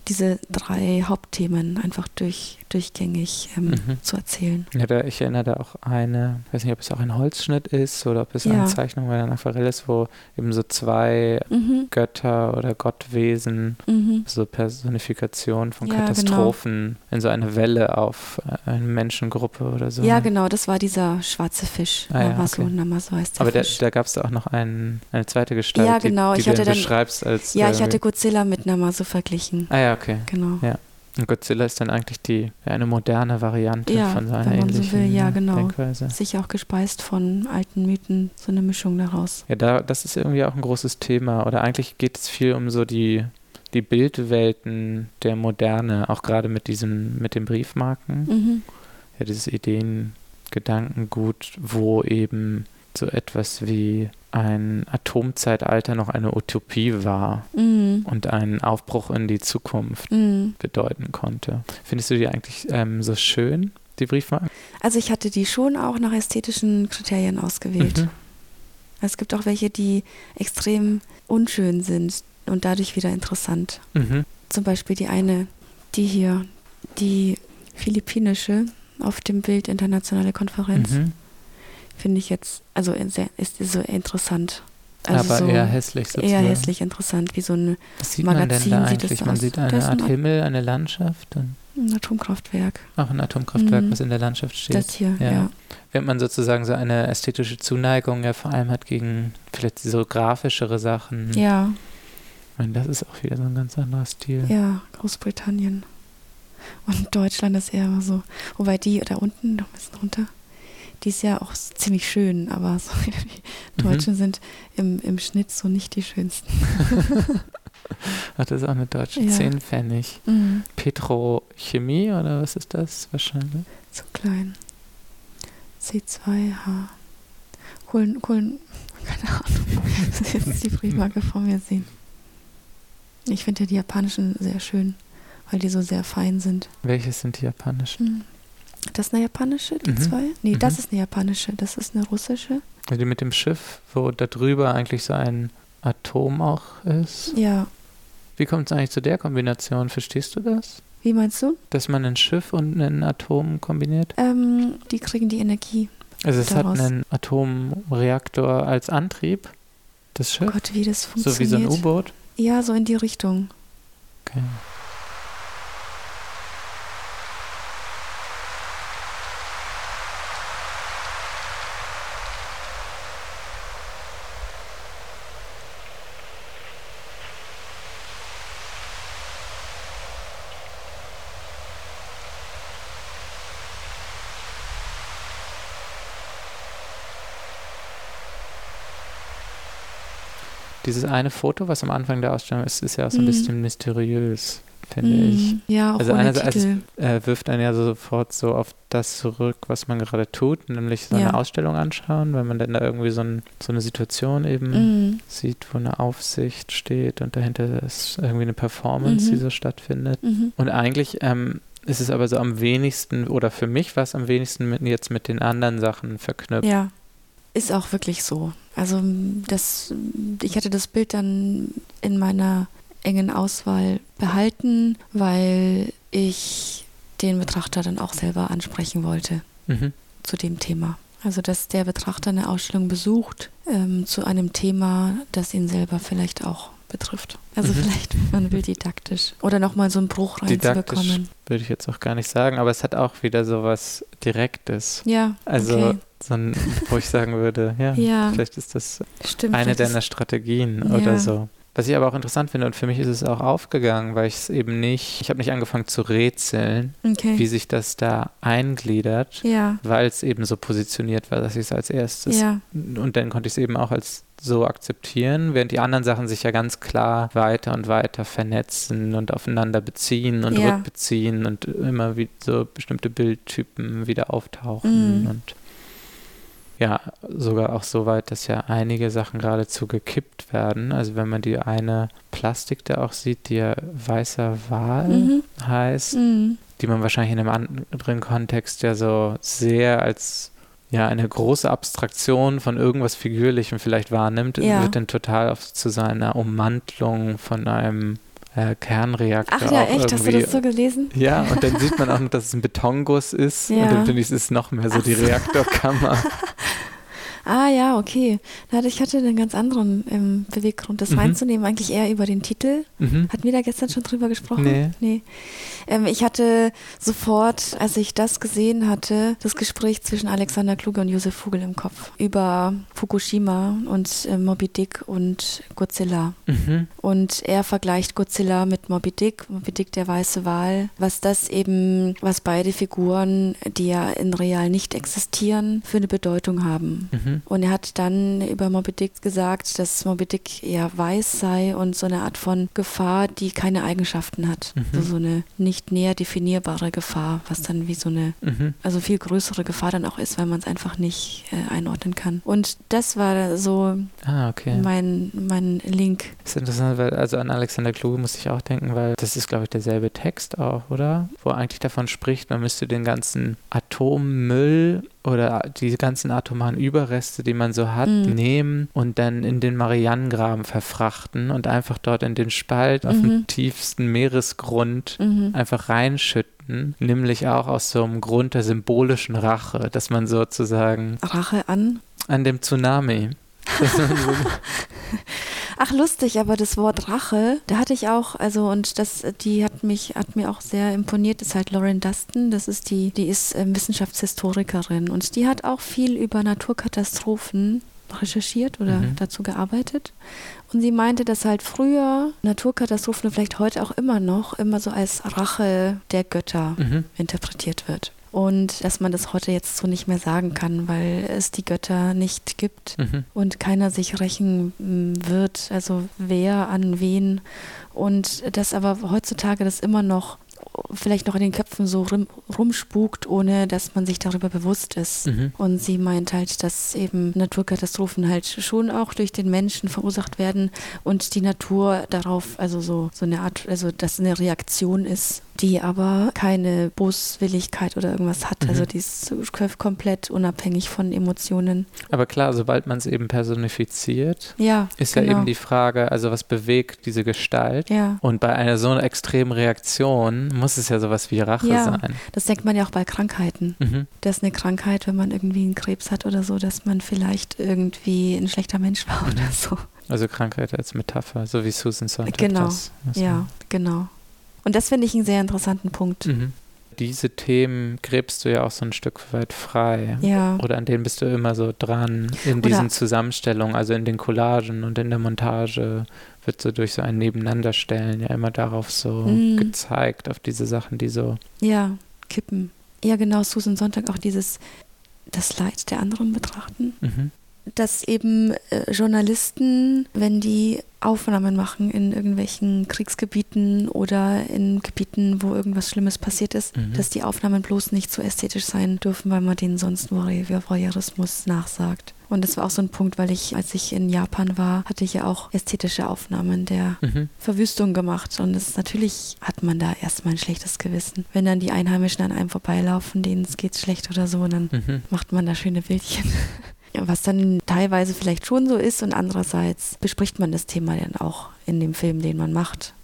diese drei Hauptthemen einfach durch, durchgängig ähm, mhm. zu erzählen. Ja, da, ich erinnere da auch eine, ich weiß nicht, ob es auch ein Holzschnitt ist oder ob es ja. eine Zeichnung oder ein Aquarell ist, wo eben so zwei mhm. Götter oder Gottwesen, mhm. so Personifikation von ja, Katastrophen genau. in so eine Welle auf eine Menschengruppe oder so. Ja, genau, das war dieser schwarze Fisch. Ah, Namazo, ja, okay. Namazo heißt der Aber Fisch. da, da gab es auch noch ein, eine zweite Gestalt, ja, genau. die, die ich hatte dann, beschreibst als... Ja, ich hatte Godzilla mit Namazo verglichen. Ah ja, okay. Genau. Ja. Und Godzilla ist dann eigentlich die eine moderne Variante ja, von seiner wenn man ähnlichen so will, ja, genau. Denkweise. Sicher auch gespeist von alten Mythen, so eine Mischung daraus. Ja, da, das ist irgendwie auch ein großes Thema. Oder eigentlich geht es viel um so die, die Bildwelten der Moderne, auch gerade mit diesem, mit den Briefmarken. Mhm. Ja, dieses Ideengedankengut, wo eben so etwas wie ein Atomzeitalter noch eine Utopie war mm. und einen Aufbruch in die Zukunft mm. bedeuten konnte. Findest du die eigentlich ähm, so schön, die Briefmarken? Also ich hatte die schon auch nach ästhetischen Kriterien ausgewählt. Mhm. Es gibt auch welche, die extrem unschön sind und dadurch wieder interessant. Mhm. Zum Beispiel die eine, die hier, die philippinische auf dem Bild Internationale Konferenz. Finde ich jetzt, also ist so interessant. Also aber so eher hässlich sozusagen. Eher hässlich interessant, wie so ein Was sieht Magazin man denn da eigentlich? Sieht man sieht eine Art Himmel, eine Landschaft. Ein Atomkraftwerk. Auch ein Atomkraftwerk, mhm. was in der Landschaft steht. Das hier, ja. ja. Während man sozusagen so eine ästhetische Zuneigung ja vor allem hat gegen vielleicht so grafischere Sachen. Ja. Ich meine, das ist auch wieder so ein ganz anderer Stil. Ja, Großbritannien. Und Deutschland ist eher so. Wobei die da unten, noch ein bisschen runter, die ist ja auch ziemlich schön, aber so die Deutschen mhm. sind im, im Schnitt so nicht die schönsten. Ach, das ist auch eine deutsche ja. 10 Pfennig. Mhm. Petrochemie oder was ist das wahrscheinlich? Zu klein. C2H. Kohlen, Kohlen, keine Ahnung. Das ist jetzt die Briefmarke vor mir sehen. Ich finde ja die japanischen sehr schön, weil die so sehr fein sind. Welche sind die japanischen? Das ist eine japanische, die mhm. zwei? Nee, mhm. das ist eine japanische, das ist eine russische. Die mit dem Schiff, wo da drüber eigentlich so ein Atom auch ist. Ja. Wie kommt es eigentlich zu der Kombination? Verstehst du das? Wie meinst du? Dass man ein Schiff und ein Atom kombiniert? Ähm, die kriegen die Energie. Also es daraus. hat einen Atomreaktor als Antrieb, das Schiff? Oh Gott, wie das funktioniert. So wie so ein U-Boot? Ja, so in die Richtung. Okay. Dieses eine Foto, was am Anfang der Ausstellung ist, ist ja auch so ein mhm. bisschen mysteriös, finde mhm. ich. Ja, auch Also einerseits äh, wirft einen ja sofort so auf das zurück, was man gerade tut, nämlich so ja. eine Ausstellung anschauen, wenn man dann da irgendwie so, ein, so eine Situation eben mhm. sieht, wo eine Aufsicht steht und dahinter ist irgendwie eine Performance, die mhm. so stattfindet. Mhm. Und eigentlich ähm, ist es aber so am wenigsten, oder für mich war es am wenigsten mit, jetzt mit den anderen Sachen verknüpft. Ja, ist auch wirklich so. Also das, ich hatte das Bild dann in meiner engen Auswahl behalten, weil ich den Betrachter dann auch selber ansprechen wollte mhm. zu dem Thema. Also dass der Betrachter eine Ausstellung besucht ähm, zu einem Thema, das ihn selber vielleicht auch betrifft. Also mhm. vielleicht, man will didaktisch oder nochmal so einen Bruch reinzubekommen. Würde ich jetzt auch gar nicht sagen, aber es hat auch wieder so was Direktes. Ja. Also okay. so ein, wo ich sagen würde, ja, ja. vielleicht ist das Stimmt, eine deiner Strategien ja. oder so. Was ich aber auch interessant finde und für mich ist es auch aufgegangen, weil ich es eben nicht, ich habe nicht angefangen zu rätseln, okay. wie sich das da eingliedert, ja. weil es eben so positioniert war, dass ich es als erstes ja. und dann konnte ich es eben auch als so akzeptieren, während die anderen Sachen sich ja ganz klar weiter und weiter vernetzen und aufeinander beziehen und ja. rückbeziehen und immer wie so bestimmte Bildtypen wieder auftauchen mhm. und ja, sogar auch so weit, dass ja einige Sachen geradezu gekippt werden. Also wenn man die eine Plastik da auch sieht, die ja weißer Wal mhm. heißt, mhm. die man wahrscheinlich in einem anderen Kontext ja so sehr als ja eine große Abstraktion von irgendwas Figürlichem vielleicht wahrnimmt, ja. wird dann total oft zu seiner Ummantlung von einem äh, Kernreaktor. Ach ja, echt? Hast du das so gelesen? Ja, und dann sieht man auch noch, dass es ein Betonguss ist. Ja. Und dann finde ich, es ist noch mehr so die Reaktorkammer. Ah ja, okay. Ich hatte einen ganz anderen ähm, Beweggrund, das mhm. reinzunehmen, eigentlich eher über den Titel. Mhm. Hatten wir da gestern schon drüber gesprochen? Nee. nee. Ähm, ich hatte sofort, als ich das gesehen hatte, das Gespräch zwischen Alexander Kluge und Josef Vogel im Kopf über Fukushima und äh, Moby Dick und Godzilla. Mhm. Und er vergleicht Godzilla mit Moby Dick, Moby Dick der weiße Wal, was das eben, was beide Figuren, die ja in real nicht existieren, für eine Bedeutung haben. Mhm. Mhm. Und er hat dann über Moby Dick gesagt, dass Moby Dick eher weiß sei und so eine Art von Gefahr, die keine Eigenschaften hat. Mhm. Also so eine nicht näher definierbare Gefahr, was dann wie so eine, mhm. also viel größere Gefahr dann auch ist, weil man es einfach nicht äh, einordnen kann. Und das war so ah, okay. mein, mein Link. Das ist interessant, weil also an Alexander Kluge muss ich auch denken, weil das ist, glaube ich, derselbe Text auch, oder? Wo er eigentlich davon spricht, man müsste den ganzen Atommüll oder die ganzen atomaren Überreste, die man so hat, mhm. nehmen und dann in den Marianengraben verfrachten und einfach dort in den Spalt mhm. auf dem mhm. tiefsten Meeresgrund mhm. einfach reinschütten. Nämlich auch aus so einem Grund der symbolischen Rache, dass man sozusagen. Rache an? An dem Tsunami. Ach, lustig, aber das Wort Rache, da hatte ich auch, also und das, die hat mich, hat mir auch sehr imponiert, das ist halt Lauren Dustin, das ist die, die ist äh, Wissenschaftshistorikerin und die hat auch viel über Naturkatastrophen recherchiert oder mhm. dazu gearbeitet. Und sie meinte, dass halt früher Naturkatastrophen vielleicht heute auch immer noch immer so als Rache der Götter mhm. interpretiert wird und dass man das heute jetzt so nicht mehr sagen kann, weil es die Götter nicht gibt mhm. und keiner sich rächen mm, wird, also wer an wen und dass aber heutzutage das immer noch vielleicht noch in den Köpfen so rum, rumspukt, ohne dass man sich darüber bewusst ist. Mhm. Und sie meint halt, dass eben Naturkatastrophen halt schon auch durch den Menschen verursacht werden und die Natur darauf, also so, so eine Art, also dass eine Reaktion ist, die aber keine Boswilligkeit oder irgendwas hat. Also mhm. Also die ist komplett unabhängig von Emotionen. Aber klar, sobald man es eben personifiziert, ja, ist genau. ja eben die Frage, also was bewegt diese Gestalt? Ja. Und bei einer so extremen Reaktion muss es ja sowas wie Rache ja, sein. Das denkt man ja auch bei Krankheiten. Mhm. Das ist eine Krankheit, wenn man irgendwie einen Krebs hat oder so, dass man vielleicht irgendwie ein schlechter Mensch war oder so. Also Krankheit als Metapher, so wie Susan Sontag Genau, das, ja, genau. Und das finde ich einen sehr interessanten Punkt. Mhm. Diese Themen gräbst du ja auch so ein Stück weit frei. Ja. Oder an denen bist du immer so dran, in Oder diesen Zusammenstellungen, also in den Collagen und in der Montage wird so durch so ein Nebeneinanderstellen ja immer darauf so mhm. gezeigt, auf diese Sachen, die so. Ja, kippen. Ja, genau, Susan Sonntag auch dieses, das Leid der anderen betrachten. Mhm dass eben äh, Journalisten, wenn die Aufnahmen machen in irgendwelchen Kriegsgebieten oder in Gebieten, wo irgendwas Schlimmes passiert ist, mhm. dass die Aufnahmen bloß nicht so ästhetisch sein dürfen, weil man denen sonst Voyeurismus nachsagt. Und das war auch so ein Punkt, weil ich, als ich in Japan war, hatte ich ja auch ästhetische Aufnahmen der mhm. Verwüstung gemacht. Und das, natürlich hat man da erstmal ein schlechtes Gewissen. Wenn dann die Einheimischen an einem vorbeilaufen, denen es geht schlecht oder so, dann mhm. macht man da schöne Bildchen. was dann teilweise vielleicht schon so ist und andererseits bespricht man das Thema dann auch in dem Film, den man macht.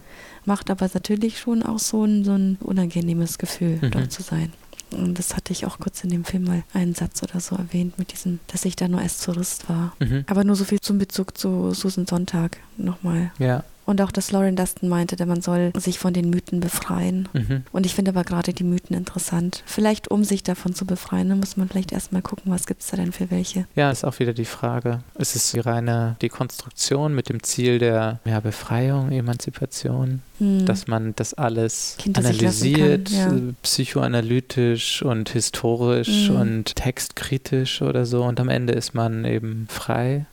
Macht aber natürlich schon auch so ein, so ein unangenehmes Gefühl, mhm. dort zu sein. Und das hatte ich auch kurz in dem Film mal einen Satz oder so erwähnt, mit diesem, dass ich da nur als Tourist war. Mhm. Aber nur so viel zum Bezug zu Susan Sonntag nochmal. Ja. Und auch, dass Lauren Dustin meinte, man soll sich von den Mythen befreien. Mhm. Und ich finde aber gerade die Mythen interessant. Vielleicht, um sich davon zu befreien, muss man vielleicht erstmal gucken, was gibt es da denn für welche. Ja, ist auch wieder die Frage. Ist es die reine Dekonstruktion mit dem Ziel der ja, Befreiung, Emanzipation, hm. dass man das alles analysiert, kann, ja. psychoanalytisch und historisch hm. und textkritisch oder so und am Ende ist man eben frei?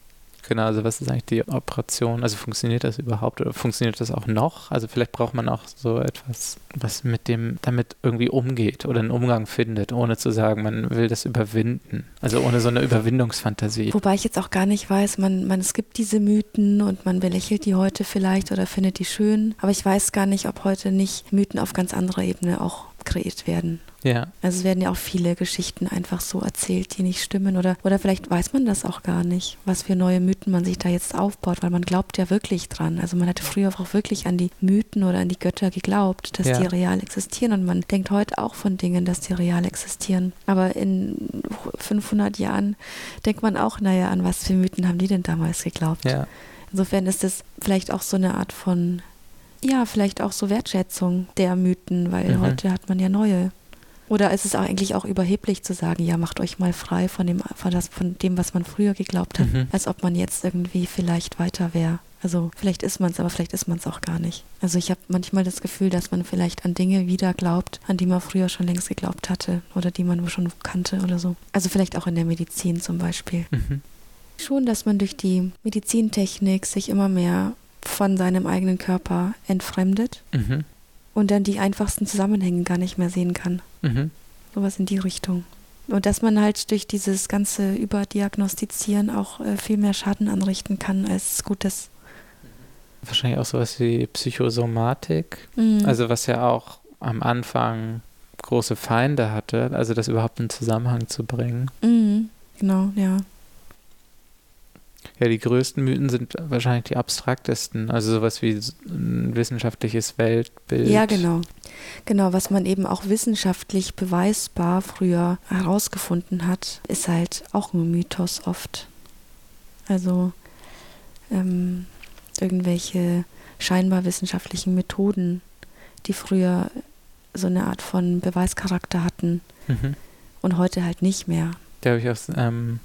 Genau, also was ist eigentlich die Operation? Also funktioniert das überhaupt oder funktioniert das auch noch? Also vielleicht braucht man auch so etwas, was mit dem damit irgendwie umgeht oder einen Umgang findet, ohne zu sagen, man will das überwinden. Also ohne so eine Überwindungsfantasie. Wobei ich jetzt auch gar nicht weiß, man, man es gibt diese Mythen und man belächelt die heute vielleicht oder findet die schön, aber ich weiß gar nicht, ob heute nicht Mythen auf ganz anderer Ebene auch kreiert werden. Ja. Also es werden ja auch viele Geschichten einfach so erzählt, die nicht stimmen oder, oder vielleicht weiß man das auch gar nicht, was für neue Mythen man sich da jetzt aufbaut, weil man glaubt ja wirklich dran. Also man hatte früher auch wirklich an die Mythen oder an die Götter geglaubt, dass ja. die real existieren und man denkt heute auch von Dingen, dass die real existieren. Aber in 500 Jahren denkt man auch, naja, an was für Mythen haben die denn damals geglaubt? Ja. Insofern ist es vielleicht auch so eine Art von ja, vielleicht auch so Wertschätzung der Mythen, weil mhm. heute hat man ja neue. Oder ist es eigentlich auch überheblich zu sagen, ja, macht euch mal frei von dem, von, das, von dem was man früher geglaubt hat, mhm. als ob man jetzt irgendwie vielleicht weiter wäre. Also vielleicht ist man es, aber vielleicht ist man es auch gar nicht. Also ich habe manchmal das Gefühl, dass man vielleicht an Dinge wieder glaubt, an die man früher schon längst geglaubt hatte oder die man schon kannte oder so. Also vielleicht auch in der Medizin zum Beispiel. Mhm. Schon, dass man durch die Medizintechnik sich immer mehr von seinem eigenen Körper entfremdet mhm. Und dann die einfachsten Zusammenhänge gar nicht mehr sehen kann. Mhm. Sowas in die Richtung. Und dass man halt durch dieses ganze Überdiagnostizieren auch äh, viel mehr Schaden anrichten kann als Gutes. Wahrscheinlich auch sowas wie Psychosomatik, mhm. also was ja auch am Anfang große Feinde hatte, also das überhaupt in Zusammenhang zu bringen. Mhm. Genau, ja. Ja, die größten Mythen sind wahrscheinlich die abstraktesten, also sowas wie ein wissenschaftliches Weltbild. Ja, genau. Genau, was man eben auch wissenschaftlich beweisbar früher herausgefunden hat, ist halt auch ein Mythos oft. Also ähm, irgendwelche scheinbar wissenschaftlichen Methoden, die früher so eine Art von Beweischarakter hatten mhm. und heute halt nicht mehr. Da habe ich auch ähm,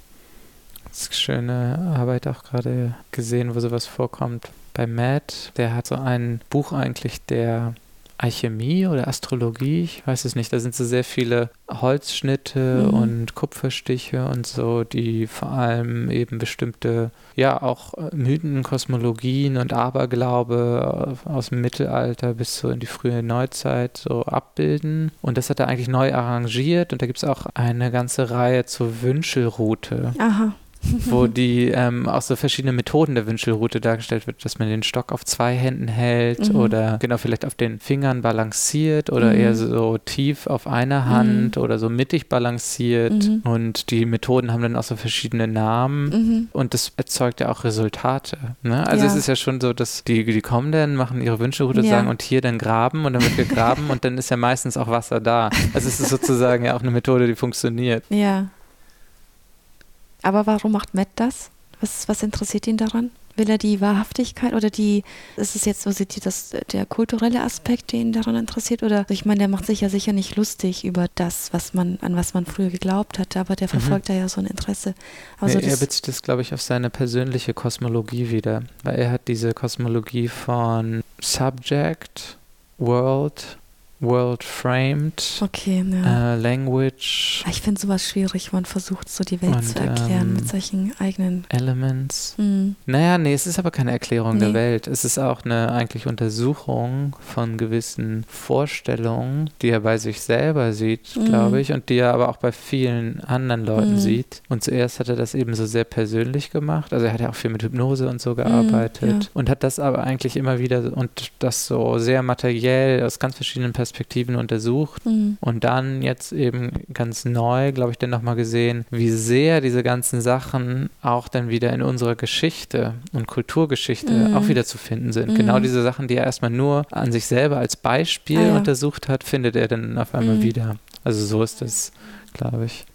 schöne Arbeit auch gerade gesehen, wo sowas vorkommt. Bei Matt, der hat so ein Buch eigentlich der Alchemie oder Astrologie, ich weiß es nicht. Da sind so sehr viele Holzschnitte mhm. und Kupferstiche und so, die vor allem eben bestimmte, ja, auch Mythen, Kosmologien und Aberglaube aus dem Mittelalter bis so in die frühe Neuzeit so abbilden. Und das hat er eigentlich neu arrangiert und da gibt es auch eine ganze Reihe zur Wünschelroute. Aha wo die ähm, auch so verschiedene Methoden der Wünschelroute dargestellt wird, dass man den Stock auf zwei Händen hält mhm. oder genau vielleicht auf den Fingern balanciert oder mhm. eher so tief auf einer Hand mhm. oder so mittig balanciert. Mhm. Und die Methoden haben dann auch so verschiedene Namen mhm. und das erzeugt ja auch Resultate. Ne? Also ja. es ist ja schon so, dass die, die kommen dann, machen ihre Wünschelroute ja. sagen und hier dann graben und dann wird gegraben und dann ist ja meistens auch Wasser da. Also es ist sozusagen ja auch eine Methode, die funktioniert. Ja. Aber warum macht Matt das? Was, was interessiert ihn daran? Will er die Wahrhaftigkeit oder die, ist es jetzt so, das, der kulturelle Aspekt, der ihn daran interessiert? Oder ich meine, der macht sich ja sicher nicht lustig über das, was man, an was man früher geglaubt hatte, aber der mhm. verfolgt mhm. da ja so ein Interesse. Also ja, er bezieht das, glaube ich, auf seine persönliche Kosmologie wieder, weil er hat diese Kosmologie von Subject, World World Framed, okay, ja. äh, Language. Ich finde sowas schwierig, man versucht so die Welt und, zu erklären ähm, mit solchen eigenen Elements. Mhm. Naja, nee, es ist aber keine Erklärung nee. der Welt. Es ist auch eine eigentlich Untersuchung von gewissen Vorstellungen, die er bei sich selber sieht, mhm. glaube ich, und die er aber auch bei vielen anderen Leuten mhm. sieht. Und zuerst hat er das eben so sehr persönlich gemacht. Also er hat ja auch viel mit Hypnose und so mhm, gearbeitet ja. und hat das aber eigentlich immer wieder und das so sehr materiell aus ganz verschiedenen Perspektiven Perspektiven untersucht mhm. und dann jetzt eben ganz neu, glaube ich, dann nochmal gesehen, wie sehr diese ganzen Sachen auch dann wieder in unserer Geschichte und Kulturgeschichte mhm. auch wieder zu finden sind. Mhm. Genau diese Sachen, die er erstmal nur an sich selber als Beispiel ah, ja. untersucht hat, findet er dann auf einmal mhm. wieder. Also so ist es, glaube ich.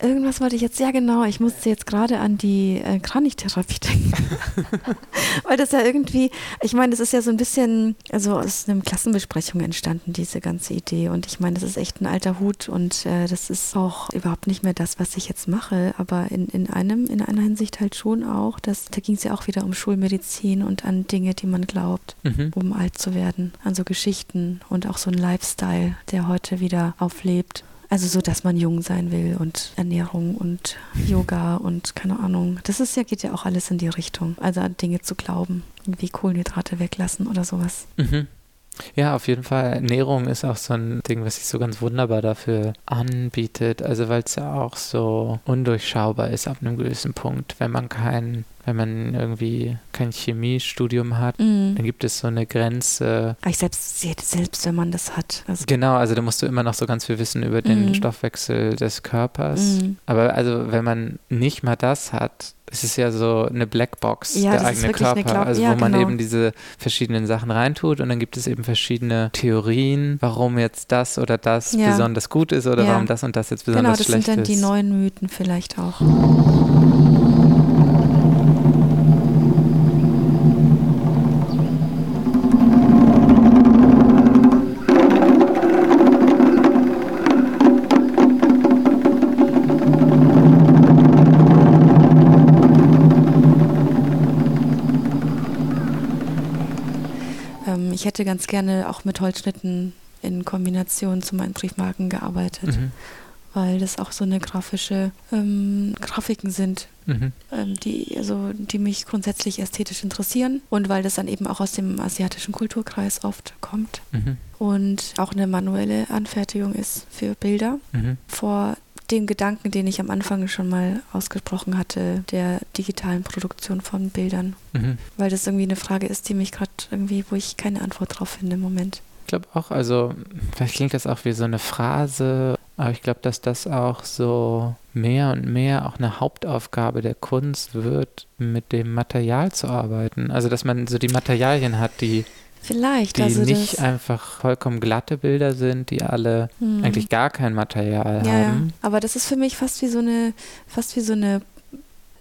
Irgendwas wollte ich jetzt, ja genau, ich musste jetzt gerade an die äh, Kranichtherapie denken. Weil das ja irgendwie, ich meine, das ist ja so ein bisschen, also aus einer Klassenbesprechung entstanden, diese ganze Idee. Und ich meine, das ist echt ein alter Hut und äh, das ist auch überhaupt nicht mehr das, was ich jetzt mache. Aber in, in einem, in einer Hinsicht halt schon auch, dass, da ging es ja auch wieder um Schulmedizin und an Dinge, die man glaubt, mhm. um alt zu werden. An so Geschichten und auch so ein Lifestyle, der heute wieder auflebt. Also so, dass man jung sein will und Ernährung und Yoga und keine Ahnung. Das ist ja, geht ja auch alles in die Richtung. Also an Dinge zu glauben, wie Kohlenhydrate weglassen oder sowas. Mhm. Ja, auf jeden Fall. Ernährung ist auch so ein Ding, was sich so ganz wunderbar dafür anbietet. Also weil es ja auch so undurchschaubar ist ab einem gewissen Punkt. Wenn man kein, wenn man irgendwie kein Chemiestudium hat, mm. dann gibt es so eine Grenze. Ich selbst, selbst wenn man das hat. Also genau, also da musst du immer noch so ganz viel wissen über den mm. Stoffwechsel des Körpers. Mm. Aber also wenn man nicht mal das hat, es ist ja so eine Blackbox, ja, der eigene Körper, also ja, wo man genau. eben diese verschiedenen Sachen reintut und dann gibt es eben verschiedene Theorien, warum jetzt das oder das ja. besonders gut ist oder warum das und das jetzt besonders schlecht ist. Genau, das sind dann die neuen Mythen vielleicht auch. Ich hätte ganz gerne auch mit Holzschnitten in Kombination zu meinen Briefmarken gearbeitet. Mhm weil das auch so eine grafische ähm, Grafiken sind, mhm. ähm, die, also, die mich grundsätzlich ästhetisch interessieren und weil das dann eben auch aus dem asiatischen Kulturkreis oft kommt mhm. und auch eine manuelle Anfertigung ist für Bilder. Mhm. Vor dem Gedanken, den ich am Anfang schon mal ausgesprochen hatte, der digitalen Produktion von Bildern. Mhm. Weil das irgendwie eine Frage ist, die mich gerade irgendwie, wo ich keine Antwort drauf finde im Moment. Ich glaube auch, also vielleicht klingt das auch wie so eine Phrase aber ich glaube, dass das auch so mehr und mehr auch eine Hauptaufgabe der Kunst wird, mit dem Material zu arbeiten. Also, dass man so die Materialien hat, die Vielleicht, die also nicht einfach vollkommen glatte Bilder sind, die alle hm. eigentlich gar kein Material ja, haben. Ja. Aber das ist für mich fast wie so eine, fast wie so eine,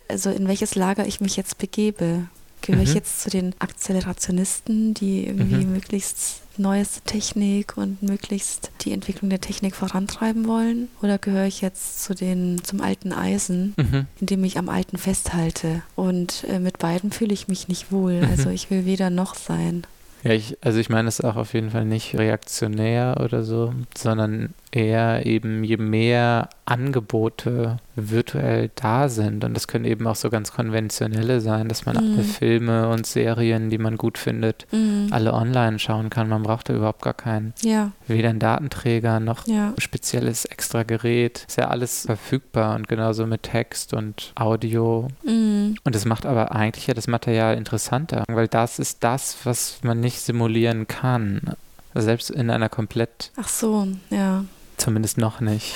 also in welches Lager ich mich jetzt begebe. Gehöre mhm. ich jetzt zu den Akzelerationisten, die irgendwie mhm. möglichst neueste Technik und möglichst die Entwicklung der Technik vorantreiben wollen? Oder gehöre ich jetzt zu den, zum alten Eisen, mhm. in dem ich am alten festhalte? Und äh, mit beiden fühle ich mich nicht wohl. Mhm. Also ich will weder noch sein. Ja, ich, also ich meine es auch auf jeden Fall nicht reaktionär oder so, sondern eher eben, je mehr Angebote virtuell da sind, und das können eben auch so ganz konventionelle sein, dass man mhm. alle Filme und Serien, die man gut findet, mhm. alle online schauen kann. Man braucht da überhaupt gar keinen, ja. weder einen Datenträger noch ja. ein spezielles extra Gerät. Ist ja alles verfügbar und genauso mit Text und Audio. Mhm. Und das macht aber eigentlich ja das Material interessanter, weil das ist das, was man nicht simulieren kann. Selbst in einer komplett. Ach so, ja. Zumindest noch nicht.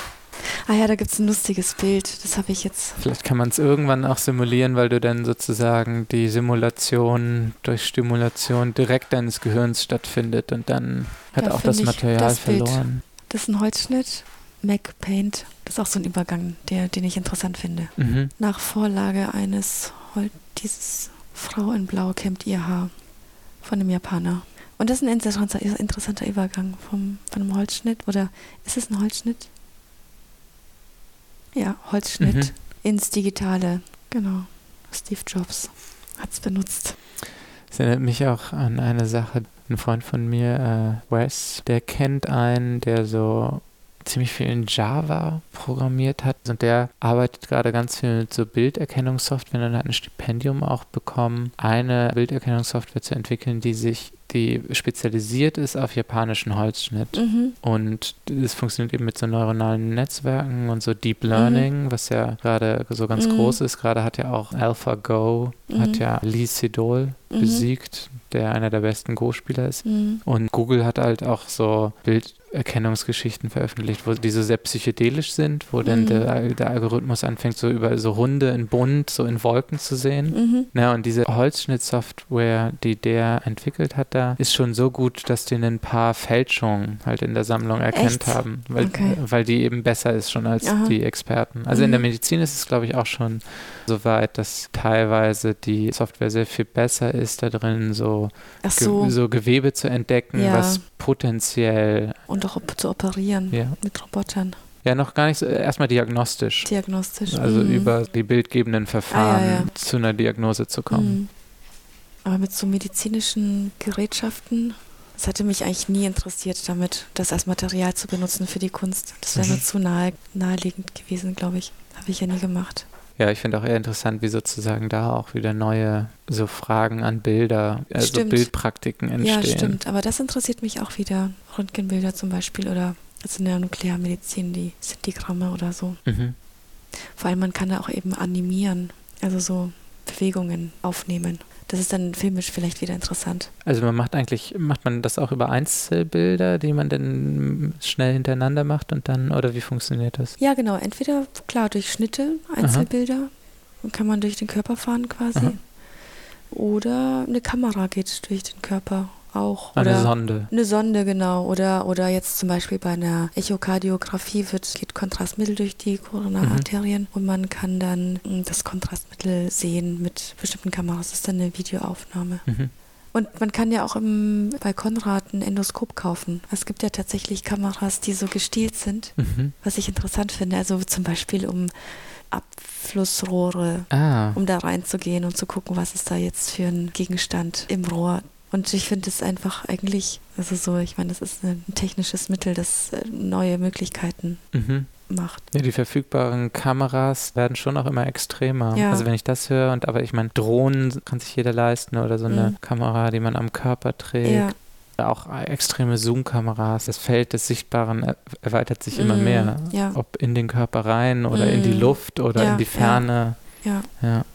Ah ja, da gibt es ein lustiges Bild. Das habe ich jetzt. Vielleicht kann man es irgendwann auch simulieren, weil du dann sozusagen die Simulation durch Stimulation direkt deines Gehirns stattfindet und dann hat da auch das Material das verloren. Das ist ein Holzschnitt. Mac Paint. Das ist auch so ein Übergang, der, den ich interessant finde. Mhm. Nach Vorlage eines Hol dieses Frau in Blau kämmt ihr Haar von einem Japaner. Und das ist ein interessanter, Übergang vom, von einem Holzschnitt. Oder ist es ein Holzschnitt? Ja, Holzschnitt mhm. ins Digitale. Genau. Steve Jobs hat es benutzt. Das erinnert mich auch an eine Sache. Ein Freund von mir, äh, Wes, der kennt einen, der so ziemlich viel in Java programmiert hat. Und der arbeitet gerade ganz viel mit so Bilderkennungssoftware und hat ein Stipendium auch bekommen, eine Bilderkennungssoftware zu entwickeln, die sich die spezialisiert ist auf japanischen Holzschnitt. Mhm. Und das funktioniert eben mit so neuronalen Netzwerken und so Deep Learning, mhm. was ja gerade so ganz mhm. groß ist. Gerade hat ja auch AlphaGo, hat mhm. ja Lee Sedol mhm. besiegt, der einer der besten Go-Spieler ist. Mhm. Und Google hat halt auch so Bild Erkennungsgeschichten veröffentlicht, wo die so sehr psychedelisch sind, wo mhm. dann der, der, Algorithmus anfängt, so über so Hunde in bunt, so in Wolken zu sehen. Mhm. Na, und diese Holzschnittsoftware, die der entwickelt hat da, ist schon so gut, dass die ein paar Fälschungen halt in der Sammlung erkannt Echt? haben, weil, okay. weil die eben besser ist schon als Aha. die Experten. Also in der mhm. Medizin ist es, glaube ich, auch schon so weit, dass teilweise die Software sehr viel besser ist, da drin so, so. Ge so Gewebe zu entdecken, ja. was potenziell und auch zu operieren ja. mit Robotern. Ja, noch gar nicht so, erstmal diagnostisch. Diagnostisch. Also mhm. über die bildgebenden Verfahren ah, ja, zu einer Diagnose zu kommen. Mhm. Aber mit so medizinischen Gerätschaften, das hatte mich eigentlich nie interessiert, damit das als Material zu benutzen für die Kunst. Das wäre mhm. mir zu nahe, naheliegend gewesen, glaube ich. Habe ich ja nie gemacht. Ja, ich finde auch eher interessant, wie sozusagen da auch wieder neue so Fragen an Bilder, also stimmt. Bildpraktiken entstehen. Ja, stimmt. Aber das interessiert mich auch wieder. Röntgenbilder zum Beispiel oder also in der Nuklearmedizin, die Centigramme oder so. Mhm. Vor allem, man kann da auch eben animieren, also so Bewegungen aufnehmen. Das ist dann filmisch vielleicht wieder interessant. Also man macht eigentlich, macht man das auch über Einzelbilder, die man dann schnell hintereinander macht und dann, oder wie funktioniert das? Ja, genau. Entweder, klar, durch Schnitte, Einzelbilder, Aha. kann man durch den Körper fahren quasi. Aha. Oder eine Kamera geht durch den Körper auch. Eine Sonde. Eine Sonde, genau. Oder, oder jetzt zum Beispiel bei einer Echokardiographie wird, geht Kontrastmittel durch die Koronararterien mhm. und man kann dann hm, das Kontrastmittel sehen mit bestimmten Kameras. Das ist dann eine Videoaufnahme. Mhm. Und man kann ja auch im, bei Konrad ein Endoskop kaufen. Es gibt ja tatsächlich Kameras, die so gestielt sind, mhm. was ich interessant finde. Also zum Beispiel um Abflussrohre, ah. um da reinzugehen und zu gucken, was ist da jetzt für ein Gegenstand im Rohr Und ich finde es einfach eigentlich, also so, ich meine, das ist ein technisches Mittel, das äh, neue Möglichkeiten mhm. macht. Ja, die verfügbaren Kameras werden schon auch immer extremer. Ja. Also wenn ich das höre, und aber ich meine, Drohnen kann sich jeder leisten oder so eine mhm. Kamera, die man am Körper trägt. Ja auch extreme Zoom-Kameras. Das Feld des Sichtbaren erweitert sich mm, immer mehr. Ja. Ob in den Körper rein oder mm. in die Luft oder ja, in die Ferne. Ja. ja.